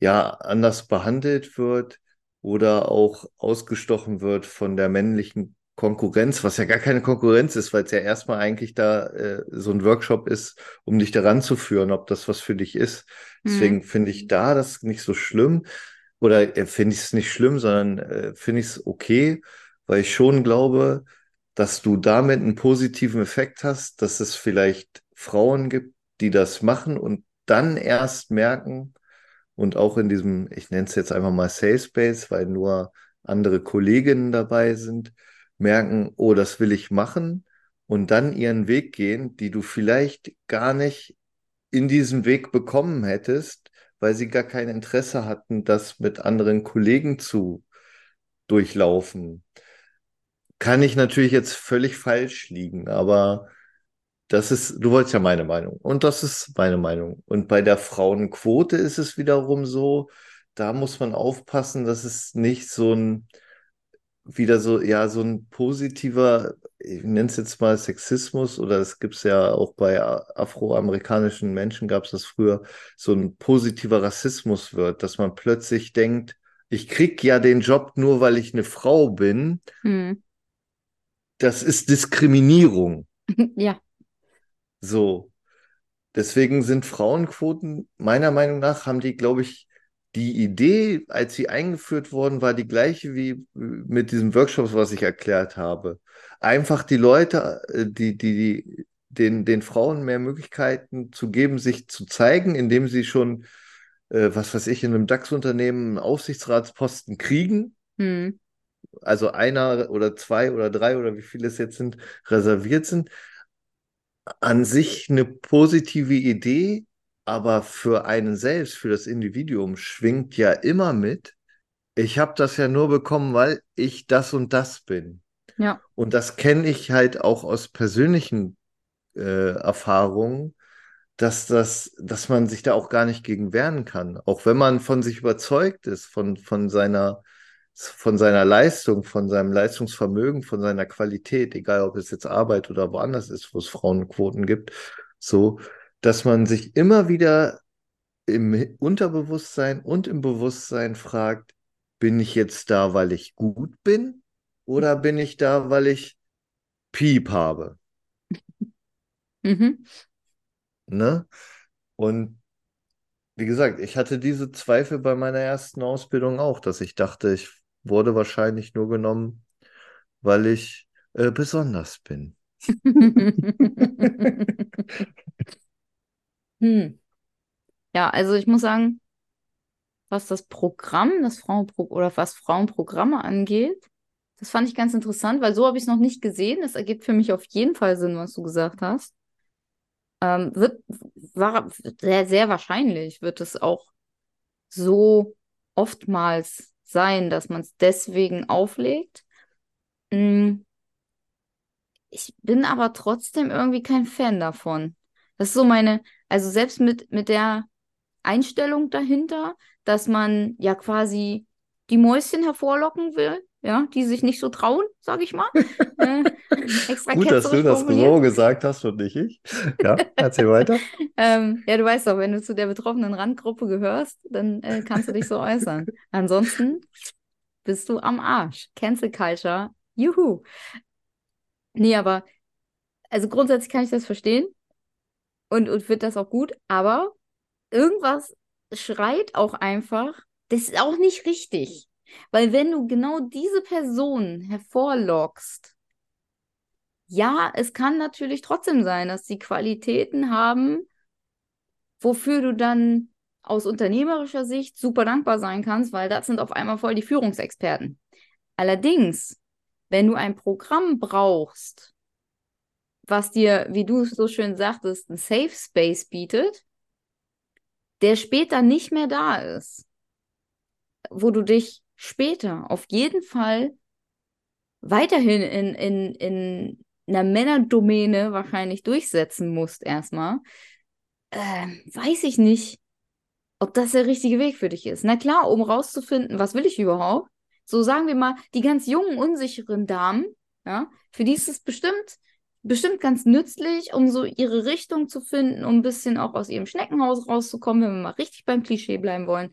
B: ja anders behandelt wird oder auch ausgestochen wird von der männlichen Konkurrenz, was ja gar keine Konkurrenz ist, weil es ja erstmal eigentlich da äh, so ein Workshop ist, um dich daran zu führen, ob das was für dich ist. Deswegen mhm. finde ich da das nicht so schlimm oder äh, finde ich es nicht schlimm, sondern äh, finde ich es okay, weil ich schon glaube, dass du damit einen positiven Effekt hast, dass es vielleicht Frauen gibt, die das machen und dann erst merken und auch in diesem, ich nenne es jetzt einfach mal Safe Space, weil nur andere Kolleginnen dabei sind, merken, oh, das will ich machen und dann ihren Weg gehen, die du vielleicht gar nicht in diesem Weg bekommen hättest, weil sie gar kein Interesse hatten, das mit anderen Kollegen zu durchlaufen. Kann ich natürlich jetzt völlig falsch liegen, aber das ist, du wolltest ja meine Meinung. Und das ist meine Meinung. Und bei der Frauenquote ist es wiederum so, da muss man aufpassen, dass es nicht so ein, wieder so, ja, so ein positiver, ich nenne es jetzt mal Sexismus, oder es gibt es ja auch bei afroamerikanischen Menschen, gab es das früher, so ein positiver Rassismus wird, dass man plötzlich denkt, ich krieg ja den Job nur, weil ich eine Frau bin. Hm. Das ist Diskriminierung.
A: Ja.
B: So. Deswegen sind Frauenquoten, meiner Meinung nach, haben die, glaube ich, die Idee, als sie eingeführt worden, war die gleiche wie mit diesem Workshop, was ich erklärt habe. Einfach die Leute, äh, die, die, die, den, den Frauen mehr Möglichkeiten zu geben, sich zu zeigen, indem sie schon, äh, was weiß ich, in einem DAX-Unternehmen einen Aufsichtsratsposten kriegen. Hm. Also einer oder zwei oder drei oder wie viele es jetzt sind, reserviert sind an sich eine positive Idee, aber für einen selbst, für das Individuum schwingt ja immer mit, ich habe das ja nur bekommen, weil ich das und das bin.
A: Ja.
B: Und das kenne ich halt auch aus persönlichen äh, Erfahrungen, dass das, dass man sich da auch gar nicht gegen wehren kann. Auch wenn man von sich überzeugt ist, von, von seiner von seiner Leistung, von seinem Leistungsvermögen, von seiner Qualität, egal ob es jetzt Arbeit oder woanders ist, wo es Frauenquoten gibt, so, dass man sich immer wieder im Unterbewusstsein und im Bewusstsein fragt, bin ich jetzt da, weil ich gut bin oder bin ich da, weil ich Piep habe? Mhm. Ne? Und wie gesagt, ich hatte diese Zweifel bei meiner ersten Ausbildung auch, dass ich dachte, ich wurde wahrscheinlich nur genommen, weil ich äh, besonders bin.
A: hm. Ja, also ich muss sagen, was das Programm, das Frauenpro oder was Frauenprogramme angeht, das fand ich ganz interessant, weil so habe ich es noch nicht gesehen. Das ergibt für mich auf jeden Fall Sinn, was du gesagt hast. Ähm, wird war, sehr, sehr wahrscheinlich wird es auch so oftmals sein, dass man es deswegen auflegt. Hm. Ich bin aber trotzdem irgendwie kein Fan davon. Das ist so meine, also selbst mit, mit der Einstellung dahinter, dass man ja quasi die Mäuschen hervorlocken will, ja, die sich nicht so trauen, sage ich mal. äh,
B: Gut, dass du das so gesagt hast und nicht ich. Ja, erzähl weiter.
A: ähm, ja, du weißt doch, wenn du zu der betroffenen Randgruppe gehörst, dann äh, kannst du dich so äußern. Ansonsten bist du am Arsch. Cancel Culture, juhu. Nee, aber also grundsätzlich kann ich das verstehen und, und finde das auch gut, aber irgendwas schreit auch einfach, das ist auch nicht richtig. Weil wenn du genau diese Person hervorlockst, ja, es kann natürlich trotzdem sein, dass sie Qualitäten haben, wofür du dann aus unternehmerischer Sicht super dankbar sein kannst, weil das sind auf einmal voll die Führungsexperten. Allerdings, wenn du ein Programm brauchst, was dir, wie du so schön sagtest, ein Safe Space bietet, der später nicht mehr da ist, wo du dich später auf jeden Fall weiterhin in, in, in einer Männerdomäne wahrscheinlich durchsetzen musst erstmal, äh, weiß ich nicht, ob das der richtige Weg für dich ist. Na klar, um rauszufinden, was will ich überhaupt, so sagen wir mal, die ganz jungen, unsicheren Damen, ja, für die ist es bestimmt, bestimmt ganz nützlich, um so ihre Richtung zu finden, um ein bisschen auch aus ihrem Schneckenhaus rauszukommen, wenn wir mal richtig beim Klischee bleiben wollen.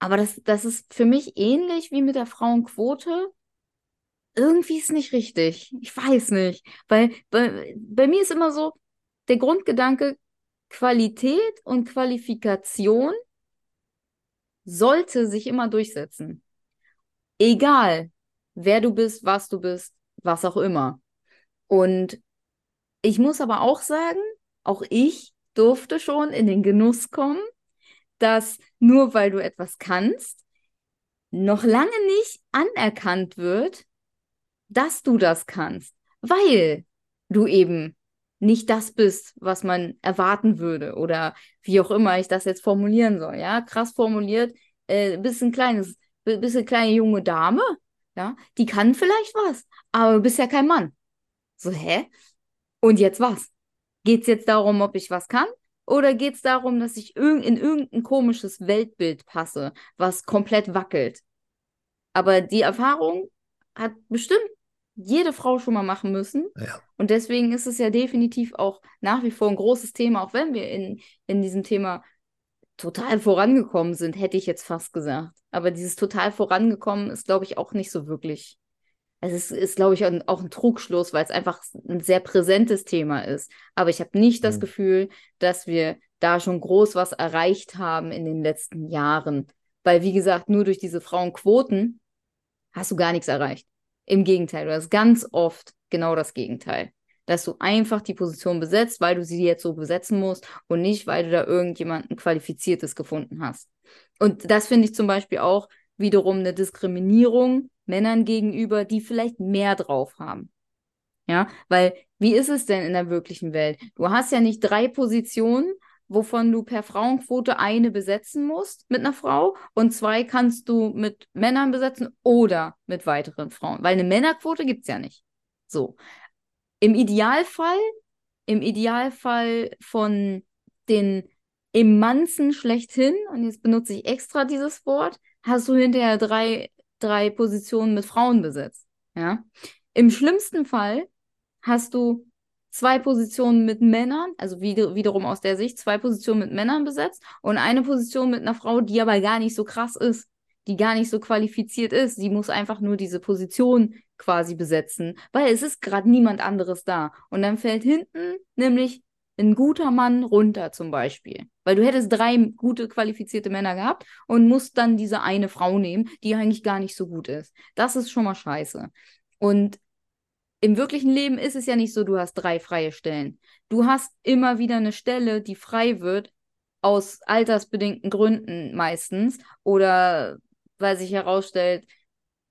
A: Aber das, das ist für mich ähnlich wie mit der Frauenquote. Irgendwie ist nicht richtig. Ich weiß nicht. Weil bei, bei mir ist immer so der Grundgedanke, Qualität und Qualifikation sollte sich immer durchsetzen. Egal, wer du bist, was du bist, was auch immer. Und ich muss aber auch sagen, auch ich durfte schon in den Genuss kommen, dass nur weil du etwas kannst, noch lange nicht anerkannt wird, dass du das kannst, weil du eben nicht das bist, was man erwarten würde oder wie auch immer ich das jetzt formulieren soll. Ja, krass formuliert, äh, bist ein kleines bist eine kleine junge Dame, ja, die kann vielleicht was, aber du bist ja kein Mann. So, hä? Und jetzt was? Geht es jetzt darum, ob ich was kann? Oder geht es darum, dass ich irg in irgendein komisches Weltbild passe, was komplett wackelt? Aber die Erfahrung hat bestimmt jede Frau schon mal machen müssen.
B: Ja.
A: Und deswegen ist es ja definitiv auch nach wie vor ein großes Thema, auch wenn wir in, in diesem Thema total vorangekommen sind, hätte ich jetzt fast gesagt. Aber dieses total vorangekommen ist, glaube ich, auch nicht so wirklich. Also es ist, glaube ich, auch ein Trugschluss, weil es einfach ein sehr präsentes Thema ist. Aber ich habe nicht mhm. das Gefühl, dass wir da schon groß was erreicht haben in den letzten Jahren. Weil, wie gesagt, nur durch diese Frauenquoten hast du gar nichts erreicht. Im Gegenteil, du hast ganz oft genau das Gegenteil dass du einfach die Position besetzt, weil du sie jetzt so besetzen musst und nicht, weil du da irgendjemanden Qualifiziertes gefunden hast. Und das finde ich zum Beispiel auch wiederum eine Diskriminierung Männern gegenüber, die vielleicht mehr drauf haben. Ja, weil wie ist es denn in der wirklichen Welt? Du hast ja nicht drei Positionen, wovon du per Frauenquote eine besetzen musst mit einer Frau und zwei kannst du mit Männern besetzen oder mit weiteren Frauen, weil eine Männerquote gibt es ja nicht. So. Im Idealfall, im Idealfall von den Emanzen schlechthin, und jetzt benutze ich extra dieses Wort, hast du hinterher drei, drei Positionen mit Frauen besetzt. Ja? Im schlimmsten Fall hast du zwei Positionen mit Männern, also wieder, wiederum aus der Sicht, zwei Positionen mit Männern besetzt und eine Position mit einer Frau, die aber gar nicht so krass ist, die gar nicht so qualifiziert ist. Sie muss einfach nur diese Position quasi besetzen, weil es ist gerade niemand anderes da. Und dann fällt hinten nämlich ein guter Mann runter zum Beispiel. Weil du hättest drei gute qualifizierte Männer gehabt und musst dann diese eine Frau nehmen, die eigentlich gar nicht so gut ist. Das ist schon mal scheiße. Und im wirklichen Leben ist es ja nicht so, du hast drei freie Stellen. Du hast immer wieder eine Stelle, die frei wird, aus altersbedingten Gründen meistens oder weil sich herausstellt,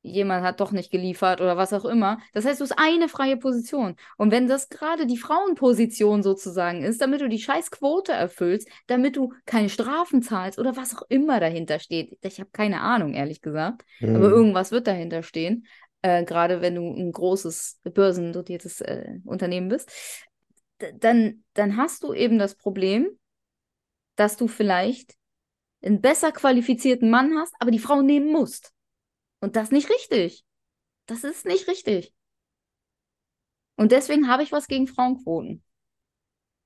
A: jemand hat doch nicht geliefert oder was auch immer. Das heißt, du hast eine freie Position. Und wenn das gerade die Frauenposition sozusagen ist, damit du die Scheißquote erfüllst, damit du keine Strafen zahlst oder was auch immer dahinter steht. Ich habe keine Ahnung, ehrlich gesagt. Mhm. Aber irgendwas wird dahinter stehen. Äh, gerade wenn du ein großes börsendotiertes äh, Unternehmen bist, dann, dann hast du eben das Problem, dass du vielleicht einen besser qualifizierten Mann hast, aber die Frau nehmen musst. Und das ist nicht richtig. Das ist nicht richtig. Und deswegen habe ich was gegen Frauenquoten.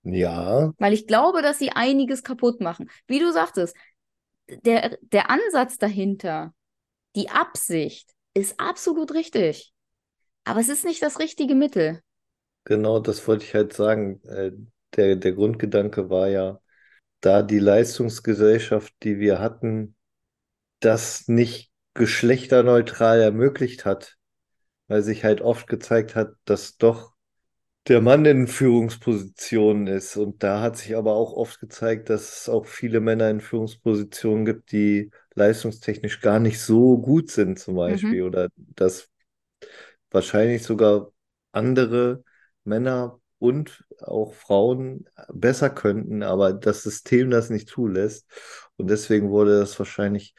B: Ja.
A: Weil ich glaube, dass sie einiges kaputt machen. Wie du sagtest, der, der Ansatz dahinter, die Absicht ist absolut richtig. Aber es ist nicht das richtige Mittel.
B: Genau, das wollte ich halt sagen. Äh, der, der Grundgedanke war ja, da die Leistungsgesellschaft, die wir hatten, das nicht geschlechterneutral ermöglicht hat, weil sich halt oft gezeigt hat, dass doch der Mann in Führungspositionen ist. Und da hat sich aber auch oft gezeigt, dass es auch viele Männer in Führungspositionen gibt, die leistungstechnisch gar nicht so gut sind, zum Beispiel. Mhm. Oder dass wahrscheinlich sogar andere Männer und auch Frauen besser könnten, aber das System das nicht zulässt. Und deswegen wurde das wahrscheinlich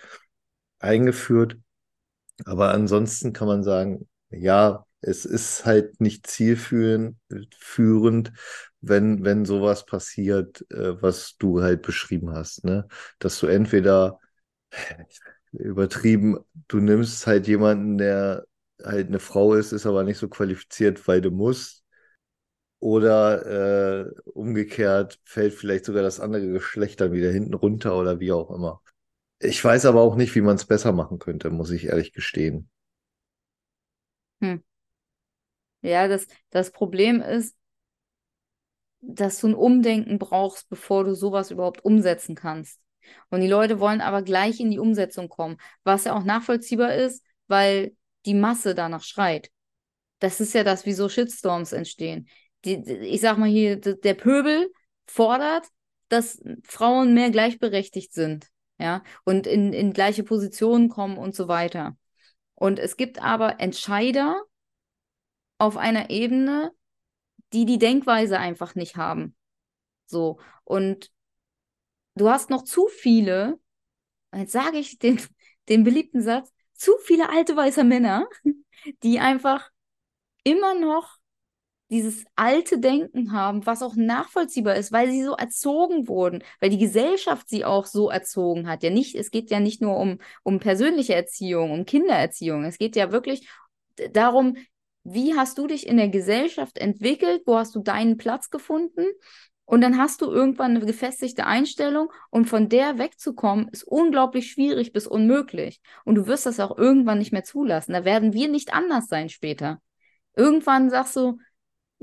B: eingeführt. Aber ansonsten kann man sagen, ja, es ist halt nicht zielführend, führend, wenn, wenn sowas passiert, äh, was du halt beschrieben hast, ne? Dass du entweder übertrieben, du nimmst halt jemanden, der halt eine Frau ist, ist aber nicht so qualifiziert, weil du musst. Oder äh, umgekehrt fällt vielleicht sogar das andere Geschlecht dann wieder hinten runter oder wie auch immer. Ich weiß aber auch nicht, wie man es besser machen könnte, muss ich ehrlich gestehen.
A: Hm. Ja, das, das Problem ist, dass du ein Umdenken brauchst, bevor du sowas überhaupt umsetzen kannst. Und die Leute wollen aber gleich in die Umsetzung kommen, was ja auch nachvollziehbar ist, weil die Masse danach schreit. Das ist ja das, wieso Shitstorms entstehen. Die, ich sag mal hier, der Pöbel fordert, dass Frauen mehr gleichberechtigt sind, ja, und in, in gleiche Positionen kommen und so weiter. Und es gibt aber Entscheider, auf einer Ebene, die die Denkweise einfach nicht haben. So. Und du hast noch zu viele, jetzt sage ich den, den beliebten Satz, zu viele alte weiße Männer, die einfach immer noch dieses alte Denken haben, was auch nachvollziehbar ist, weil sie so erzogen wurden, weil die Gesellschaft sie auch so erzogen hat. Ja, nicht, es geht ja nicht nur um, um persönliche Erziehung, um Kindererziehung. Es geht ja wirklich darum, wie hast du dich in der Gesellschaft entwickelt, wo hast du deinen Platz gefunden und dann hast du irgendwann eine gefestigte Einstellung und von der wegzukommen ist unglaublich schwierig bis unmöglich und du wirst das auch irgendwann nicht mehr zulassen. Da werden wir nicht anders sein später. Irgendwann sagst du,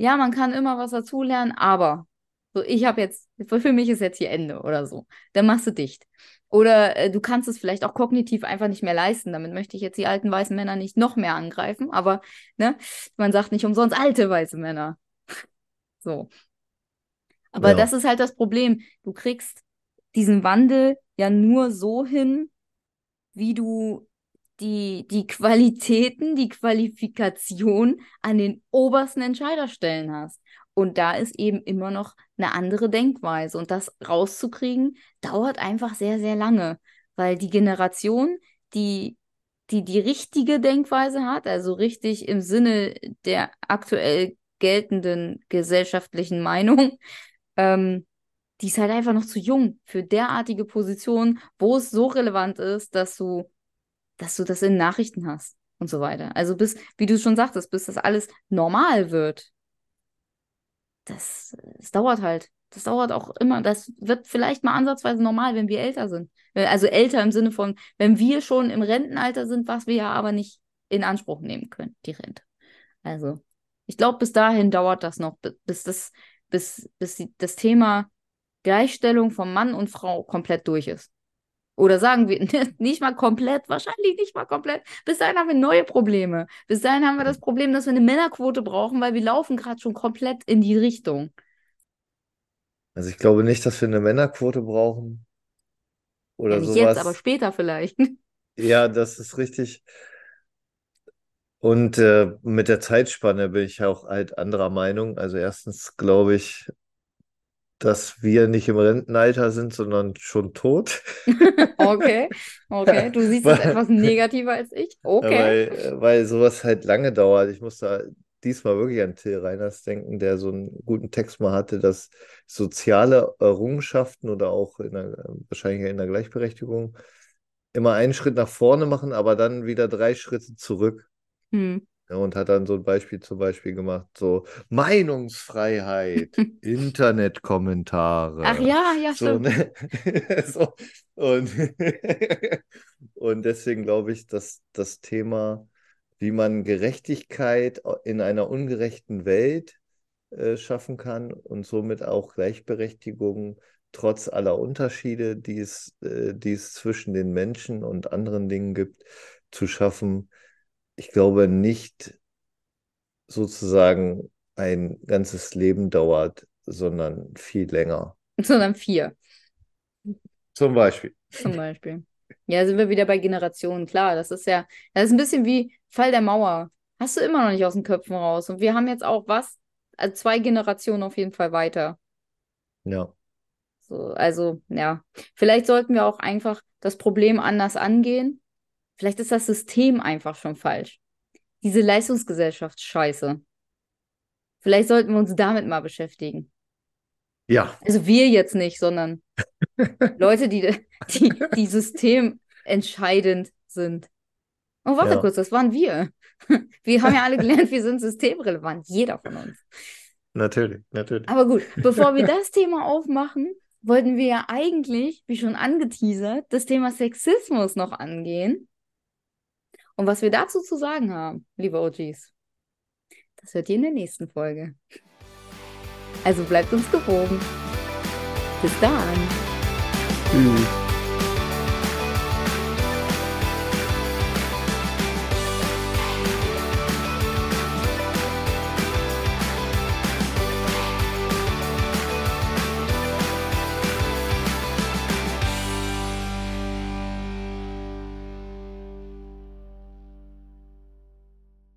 A: ja, man kann immer was dazulernen, aber so, ich habe jetzt, für mich ist jetzt hier Ende oder so. Dann machst du dicht. Oder äh, du kannst es vielleicht auch kognitiv einfach nicht mehr leisten. Damit möchte ich jetzt die alten weißen Männer nicht noch mehr angreifen. Aber ne, man sagt nicht umsonst alte weiße Männer. so. Aber ja. das ist halt das Problem. Du kriegst diesen Wandel ja nur so hin, wie du die, die Qualitäten, die Qualifikation an den obersten Entscheiderstellen hast. Und da ist eben immer noch eine andere Denkweise. Und das rauszukriegen, dauert einfach sehr, sehr lange, weil die Generation, die die, die richtige Denkweise hat, also richtig im Sinne der aktuell geltenden gesellschaftlichen Meinung, ähm, die ist halt einfach noch zu jung für derartige Positionen, wo es so relevant ist, dass du, dass du das in Nachrichten hast und so weiter. Also bis, wie du schon sagtest, bis das alles normal wird, das, das dauert halt. Das dauert auch immer. Das wird vielleicht mal ansatzweise normal, wenn wir älter sind. Also älter im Sinne von, wenn wir schon im Rentenalter sind, was wir ja aber nicht in Anspruch nehmen können, die Rente. Also, ich glaube, bis dahin dauert das noch, bis das, bis, bis das Thema Gleichstellung von Mann und Frau komplett durch ist. Oder sagen wir nicht mal komplett, wahrscheinlich nicht mal komplett. Bis dahin haben wir neue Probleme. Bis dahin haben wir das Problem, dass wir eine Männerquote brauchen, weil wir laufen gerade schon komplett in die Richtung.
B: Also ich glaube nicht, dass wir eine Männerquote brauchen. Oder ja, nicht sowas.
A: jetzt, aber später vielleicht.
B: Ja, das ist richtig. Und äh, mit der Zeitspanne bin ich auch halt anderer Meinung. Also erstens glaube ich, dass wir nicht im Rentenalter sind, sondern schon tot.
A: okay, okay. Du siehst es etwas negativer als ich. Okay.
B: Weil, weil sowas halt lange dauert. Ich muss da diesmal wirklich an Till Reiners denken, der so einen guten Text mal hatte, dass soziale Errungenschaften oder auch in der, wahrscheinlich in der Gleichberechtigung immer einen Schritt nach vorne machen, aber dann wieder drei Schritte zurück. Hm. Ja, und hat dann so ein Beispiel zum Beispiel gemacht, so Meinungsfreiheit, Internetkommentare.
A: Ach ja, ja,
B: so, ne? so, und, und deswegen glaube ich, dass das Thema, wie man Gerechtigkeit in einer ungerechten Welt äh, schaffen kann und somit auch Gleichberechtigung trotz aller Unterschiede, die es, äh, die es zwischen den Menschen und anderen Dingen gibt, zu schaffen, ich glaube nicht sozusagen ein ganzes Leben dauert, sondern viel länger.
A: Sondern vier.
B: Zum Beispiel.
A: Zum Beispiel. Ja, sind wir wieder bei Generationen. Klar, das ist ja, das ist ein bisschen wie Fall der Mauer. Hast du immer noch nicht aus den Köpfen raus. Und wir haben jetzt auch was, also zwei Generationen auf jeden Fall weiter.
B: Ja.
A: So, also, ja. Vielleicht sollten wir auch einfach das Problem anders angehen. Vielleicht ist das System einfach schon falsch. Diese Leistungsgesellschaft scheiße. Vielleicht sollten wir uns damit mal beschäftigen.
B: Ja.
A: Also wir jetzt nicht, sondern Leute, die, die, die systementscheidend sind. Oh, warte
B: Ja.
A: kurz, das waren wir. Wir haben ja alle gelernt, wir sind systemrelevant, jeder von uns.
B: Natürlich, natürlich.
A: Aber gut, bevor wir das Thema aufmachen, wollten wir ja eigentlich, wie schon angeteasert, das Thema Sexismus noch angehen. Und was wir dazu zu sagen haben, liebe OGs, das hört ihr in der nächsten Folge. Also bleibt uns gewogen. Bis dann.
B: Tschüss.